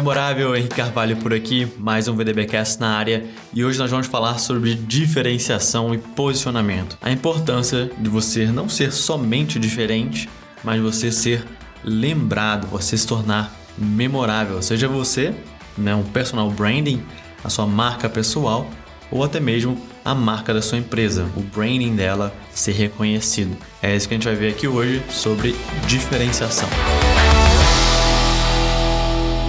memorável, Henrique Carvalho por aqui, mais um VDBcast na área e hoje nós vamos falar sobre diferenciação e posicionamento. A importância de você não ser somente diferente, mas você ser lembrado, você se tornar memorável, seja você, né, um personal branding, a sua marca pessoal ou até mesmo a marca da sua empresa, o branding dela ser reconhecido. É isso que a gente vai ver aqui hoje sobre diferenciação.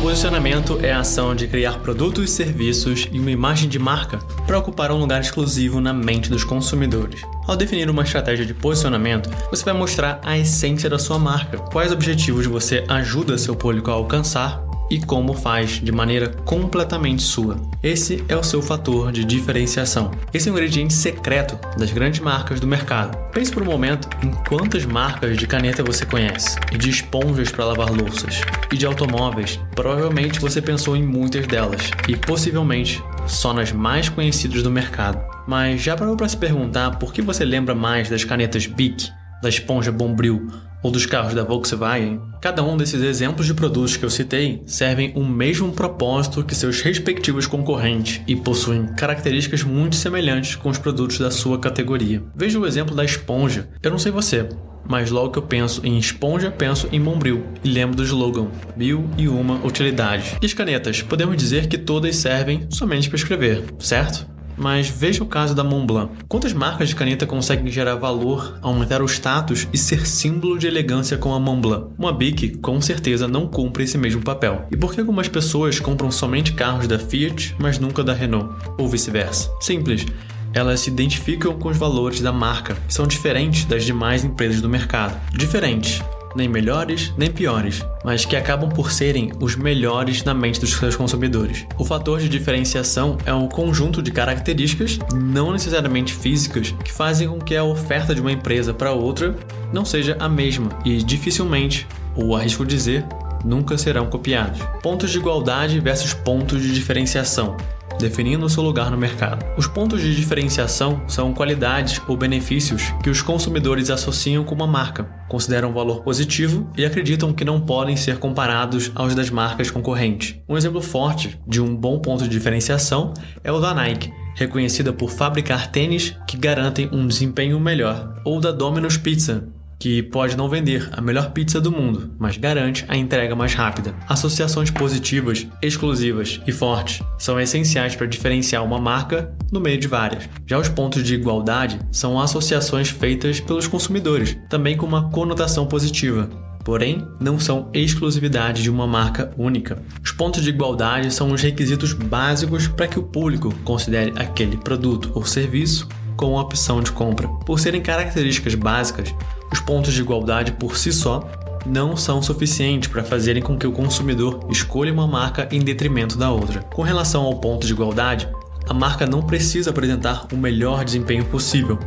Posicionamento é a ação de criar produtos e serviços e uma imagem de marca para ocupar um lugar exclusivo na mente dos consumidores. Ao definir uma estratégia de posicionamento, você vai mostrar a essência da sua marca, quais objetivos você ajuda seu público a alcançar e como faz de maneira completamente sua. Esse é o seu fator de diferenciação. Esse é o ingrediente secreto das grandes marcas do mercado. Pense por um momento em quantas marcas de caneta você conhece, e de esponjas para lavar louças, e de automóveis. Provavelmente você pensou em muitas delas, e possivelmente só nas mais conhecidas do mercado. Mas já parou para se perguntar por que você lembra mais das canetas Bic, da esponja Bombril ou dos carros da Volkswagen, cada um desses exemplos de produtos que eu citei servem o mesmo propósito que seus respectivos concorrentes e possuem características muito semelhantes com os produtos da sua categoria. Veja o exemplo da esponja. Eu não sei você, mas logo que eu penso em esponja, penso em Bombril e lembro do slogan Mil e uma utilidades. E as canetas, podemos dizer que todas servem somente para escrever, certo? Mas veja o caso da Montblanc. Quantas marcas de caneta conseguem gerar valor, aumentar o status e ser símbolo de elegância com a Montblanc? Uma Bic com certeza não cumpre esse mesmo papel. E por que algumas pessoas compram somente carros da Fiat, mas nunca da Renault? Ou vice-versa? Simples elas se identificam com os valores da marca, que são diferentes das demais empresas do mercado. Diferentes, nem melhores nem piores, mas que acabam por serem os melhores na mente dos seus consumidores. O fator de diferenciação é um conjunto de características, não necessariamente físicas, que fazem com que a oferta de uma empresa para outra não seja a mesma e dificilmente, ou arrisco dizer, nunca serão copiados. Pontos de igualdade versus pontos de diferenciação definindo seu lugar no mercado. Os pontos de diferenciação são qualidades ou benefícios que os consumidores associam com uma marca, consideram valor positivo e acreditam que não podem ser comparados aos das marcas concorrentes. Um exemplo forte de um bom ponto de diferenciação é o da Nike, reconhecida por fabricar tênis que garantem um desempenho melhor, ou da Domino's Pizza, que pode não vender a melhor pizza do mundo, mas garante a entrega mais rápida. Associações positivas, exclusivas e fortes são essenciais para diferenciar uma marca no meio de várias. Já os pontos de igualdade são associações feitas pelos consumidores, também com uma conotação positiva, porém não são exclusividade de uma marca única. Os pontos de igualdade são os requisitos básicos para que o público considere aquele produto ou serviço com a opção de compra. Por serem características básicas, os pontos de igualdade por si só não são suficientes para fazerem com que o consumidor escolha uma marca em detrimento da outra. Com relação ao ponto de igualdade, a marca não precisa apresentar o melhor desempenho possível,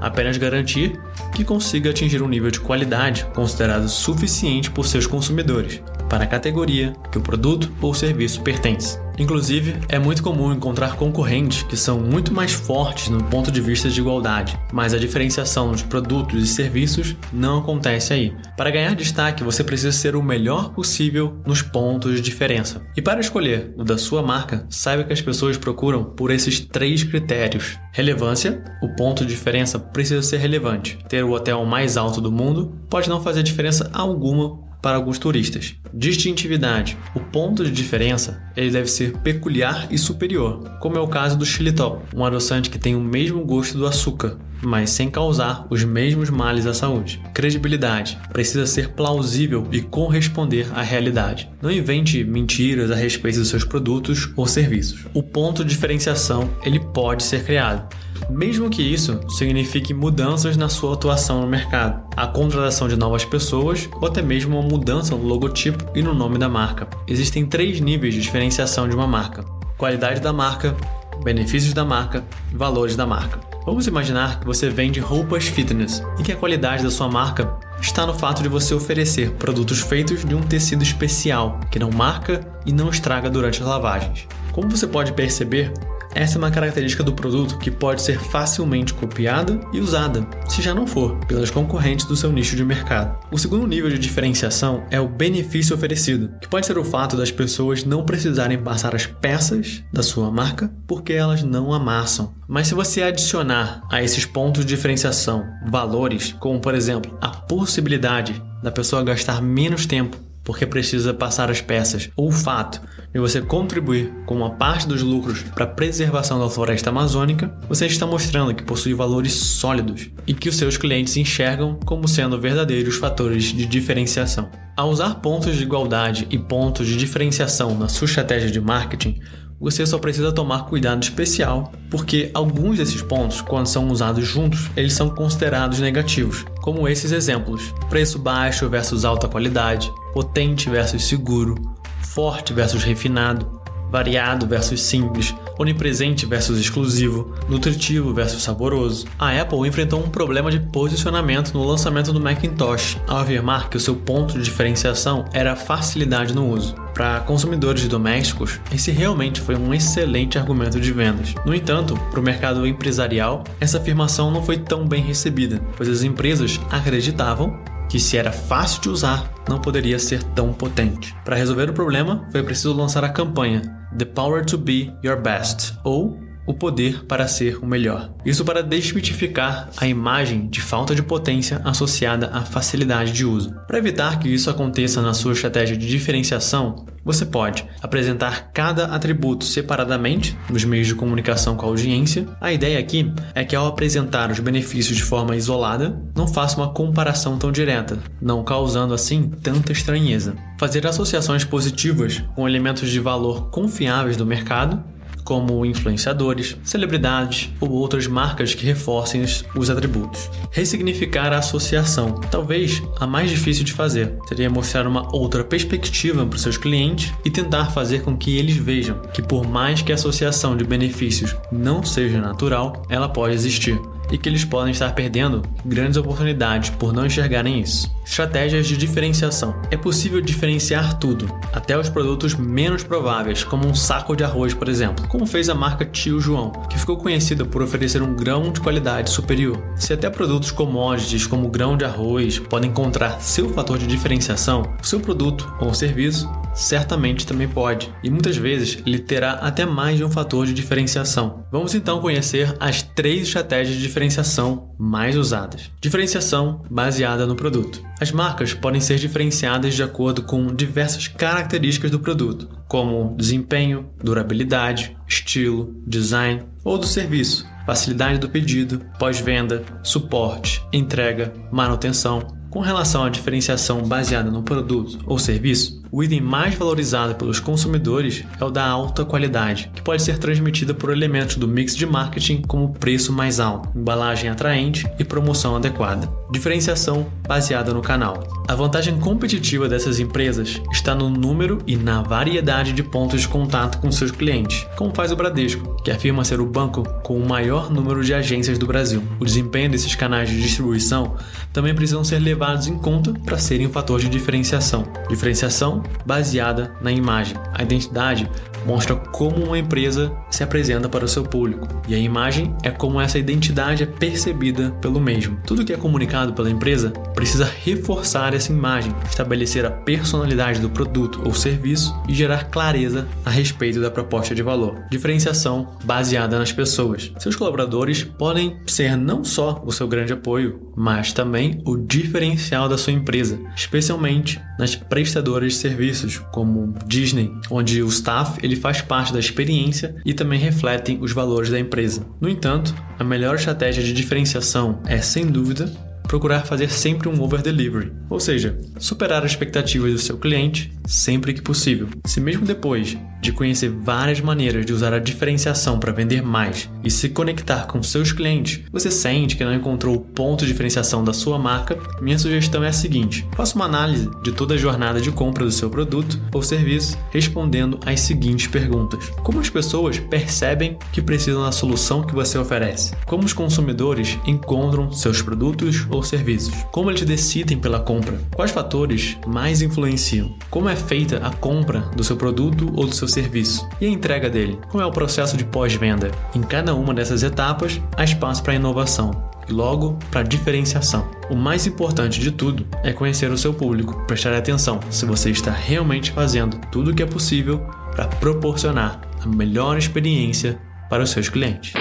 apenas garantir que consiga atingir um nível de qualidade considerado suficiente por seus consumidores para a categoria que o produto ou serviço pertence. Inclusive, é muito comum encontrar concorrentes que são muito mais fortes no ponto de vista de igualdade, mas a diferenciação dos produtos e serviços não acontece aí. Para ganhar destaque, você precisa ser o melhor possível nos pontos de diferença. E para escolher o da sua marca, saiba que as pessoas procuram por esses três critérios: relevância, o ponto de diferença precisa ser relevante. Ter o hotel mais alto do mundo pode não fazer diferença alguma para alguns turistas. Distintividade. O ponto de diferença ele deve ser peculiar e superior, como é o caso do xilitol, um adoçante que tem o mesmo gosto do açúcar, mas sem causar os mesmos males à saúde. Credibilidade. Precisa ser plausível e corresponder à realidade. Não invente mentiras a respeito dos seus produtos ou serviços. O ponto de diferenciação ele pode ser criado, mesmo que isso signifique mudanças na sua atuação no mercado, a contratação de novas pessoas ou até mesmo uma mudança no logotipo e no nome da marca. Existem três níveis de diferenciação de uma marca: qualidade da marca, benefícios da marca valores da marca. Vamos imaginar que você vende roupas fitness e que a qualidade da sua marca está no fato de você oferecer produtos feitos de um tecido especial que não marca e não estraga durante as lavagens. Como você pode perceber, Essa é uma característica do produto que pode ser facilmente copiada e usada, se já não for, pelas concorrentes do seu nicho de mercado. O segundo nível de diferenciação é o benefício oferecido, que pode ser o fato das pessoas não precisarem passar as peças da sua marca porque elas não amassam. Mas se você adicionar a esses pontos de diferenciação valores, como por exemplo a possibilidade da pessoa gastar menos tempo porque precisa passar as peças, ou o fato de você contribuir com uma parte dos lucros para a preservação da floresta amazônica, você está mostrando que possui valores sólidos e que os seus clientes enxergam como sendo verdadeiros fatores de diferenciação. Ao usar pontos de igualdade e pontos de diferenciação na sua estratégia de marketing, você só precisa tomar cuidado especial, porque alguns desses pontos, quando são usados juntos, eles são considerados negativos, como esses exemplos: preço baixo versus alta qualidade, potente versus seguro, forte versus refinado, variado versus simples, onipresente versus exclusivo, nutritivo versus saboroso. A Apple enfrentou um problema de posicionamento no lançamento do Macintosh, ao afirmar que o seu ponto de diferenciação era a facilidade no uso. Para consumidores domésticos, esse realmente foi um excelente argumento de vendas. No entanto, para o mercado empresarial, essa afirmação não foi tão bem recebida, pois as empresas acreditavam que se era fácil de usar, não poderia ser tão potente. Para resolver o problema, foi preciso lançar a campanha The Power to Be Your Best, ou o poder para ser o melhor. Isso para desmitificar a imagem de falta de potência associada à facilidade de uso. Para evitar que isso aconteça na sua estratégia de diferenciação, você pode apresentar cada atributo separadamente nos meios de comunicação com a audiência. A ideia aqui é que ao apresentar os benefícios de forma isolada, não faça uma comparação tão direta, não causando assim tanta estranheza. Fazer associações positivas com elementos de valor confiáveis do mercado como influenciadores, celebridades ou outras marcas que reforcem os atributos. Ressignificar a associação, talvez a mais difícil de fazer, seria mostrar uma outra perspectiva para os seus clientes e tentar fazer com que eles vejam que, por mais que a associação de benefícios não seja natural, ela pode existir e que eles podem estar perdendo grandes oportunidades por não enxergarem isso. Estratégias de diferenciação. É possível diferenciar tudo, até os produtos menos prováveis, como um saco de arroz, por exemplo, como fez a marca Tio João, que ficou conhecida por oferecer um grão de qualidade superior. Se até produtos commodities como grão de arroz podem encontrar seu fator de diferenciação, seu produto ou serviço certamente também pode, e muitas vezes ele terá até mais de um fator de diferenciação. Vamos então conhecer as três estratégias de diferenciação mais usadas. Diferenciação baseada no produto. As marcas podem ser diferenciadas de acordo com diversas características do produto, como desempenho, durabilidade, estilo, design ou do serviço, facilidade do pedido, pós-venda, suporte, entrega, manutenção. Com relação à diferenciação baseada no produto ou serviço, o item mais valorizado pelos consumidores é o da alta qualidade, que pode ser transmitida por elementos do mix de marketing como preço mais alto, embalagem atraente e promoção adequada. Diferenciação baseada no canal. A vantagem competitiva dessas empresas está no número e na variedade de pontos de contato com seus clientes, como faz o Bradesco, que afirma ser o banco com o maior número de agências do Brasil. O desempenho desses canais de distribuição também precisam ser levados em conta para serem um fator de diferenciação. Diferenciação baseada na imagem. A identidade mostra como uma empresa se apresenta para o seu público, e a imagem é como essa identidade é percebida pelo mesmo. Tudo que é comunicado pela empresa precisa reforçar essa imagem, estabelecer a personalidade do produto ou serviço e gerar clareza a respeito da proposta de valor. Diferenciação baseada nas pessoas. Seus colaboradores podem ser não só o seu grande apoio, mas também o diferencial da sua empresa, especialmente nas prestadoras de serviços, como Disney, onde o staff ele faz parte da experiência e também refletem os valores da empresa. No entanto, a melhor estratégia de diferenciação é, sem dúvida, procurar fazer sempre um over delivery, ou seja, superar as expectativas do seu cliente sempre que possível. Se mesmo depois de conhecer várias maneiras de usar a diferenciação para vender mais e se conectar com seus clientes, você sente que não encontrou o ponto de diferenciação da sua marca, minha sugestão é a seguinte: faça uma análise de toda a jornada de compra do seu produto ou serviço, respondendo as seguintes perguntas: Como as pessoas percebem que precisam da solução que você oferece? Como os consumidores encontram seus produtos ou serviços? Como eles decidem pela compra? Quais fatores mais influenciam? Como é feita a compra do seu produto ou do seu serviço e a entrega dele. Qual é o processo de pós-venda? Em cada uma dessas etapas há espaço para inovação e logo para diferenciação. O mais importante de tudo é conhecer o seu público, prestar atenção se você está realmente fazendo tudo o que é possível para proporcionar a melhor experiência para os seus clientes.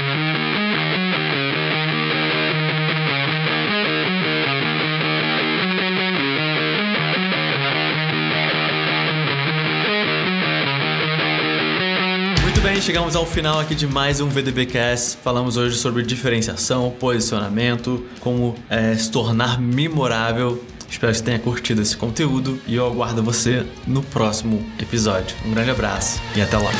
Chegamos ao final aqui de mais um VDBcast. Falamos hoje sobre diferenciação, posicionamento, como é, se tornar memorável. Espero que você tenha curtido esse conteúdo e eu aguardo você no próximo episódio. Um grande abraço e até lá.